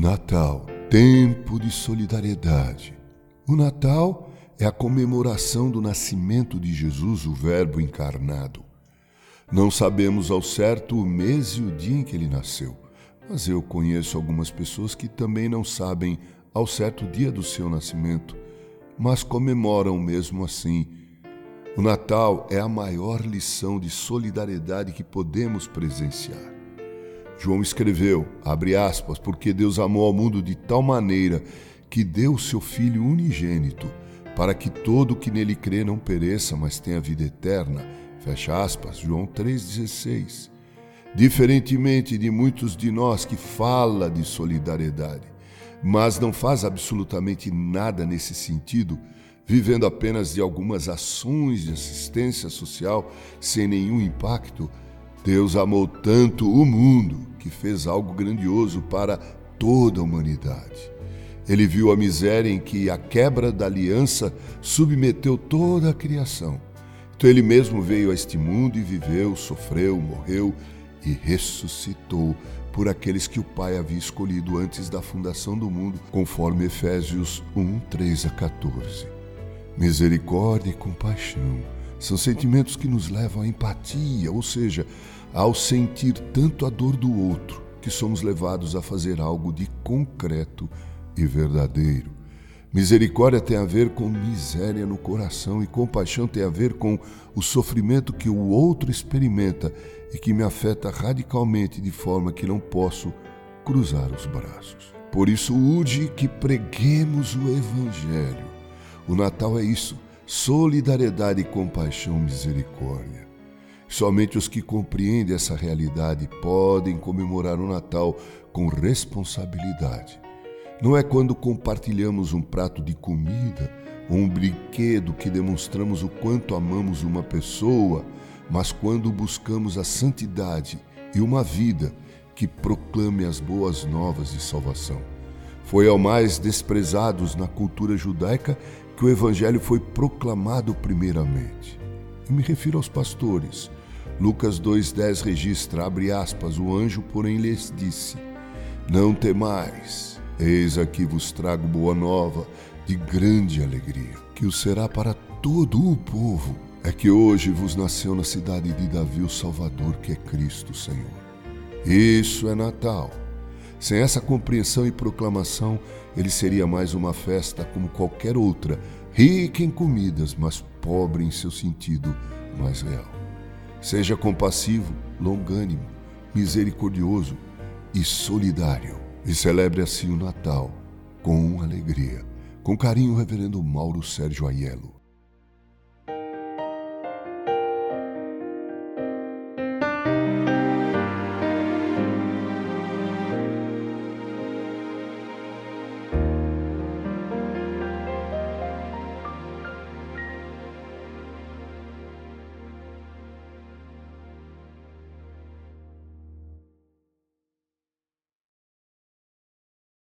Natal, tempo de solidariedade. O Natal é a comemoração do nascimento de Jesus, o Verbo encarnado. Não sabemos ao certo o mês e o dia em que ele nasceu, mas eu conheço algumas pessoas que também não sabem ao certo o dia do seu nascimento, mas comemoram mesmo assim. O Natal é a maior lição de solidariedade que podemos presenciar. João escreveu, abre aspas, porque Deus amou ao mundo de tal maneira que deu o seu Filho unigênito, para que todo que nele crê não pereça, mas tenha vida eterna. Fecha aspas, João 3,16. Diferentemente de muitos de nós que fala de solidariedade, mas não faz absolutamente nada nesse sentido, vivendo apenas de algumas ações de assistência social sem nenhum impacto, Deus amou tanto o mundo que fez algo grandioso para toda a humanidade. Ele viu a miséria em que a quebra da aliança submeteu toda a criação. Então ele mesmo veio a este mundo e viveu, sofreu, morreu e ressuscitou por aqueles que o Pai havia escolhido antes da fundação do mundo, conforme Efésios 1, 3 a 14. Misericórdia e compaixão são sentimentos que nos levam à empatia, ou seja, ao sentir tanto a dor do outro, que somos levados a fazer algo de concreto e verdadeiro. Misericórdia tem a ver com miséria no coração e compaixão tem a ver com o sofrimento que o outro experimenta e que me afeta radicalmente de forma que não posso cruzar os braços. Por isso, urge que preguemos o Evangelho. O Natal é isso: solidariedade, compaixão, misericórdia. Somente os que compreendem essa realidade podem comemorar o Natal com responsabilidade. Não é quando compartilhamos um prato de comida ou um brinquedo que demonstramos o quanto amamos uma pessoa, mas quando buscamos a santidade e uma vida que proclame as boas novas de salvação. Foi ao mais desprezados na cultura judaica que o evangelho foi proclamado primeiramente. Eu me refiro aos pastores, Lucas 2,10 registra, abre aspas, o anjo, porém, lhes disse: Não temais, eis aqui vos trago boa nova de grande alegria, que o será para todo o povo. É que hoje vos nasceu na cidade de Davi o Salvador, que é Cristo Senhor. Isso é Natal. Sem essa compreensão e proclamação, ele seria mais uma festa como qualquer outra, rica em comidas, mas pobre em seu sentido mais real. Seja compassivo, longânimo, misericordioso e solidário. E celebre assim o Natal com alegria. Com carinho, Reverendo Mauro Sérgio Aiello.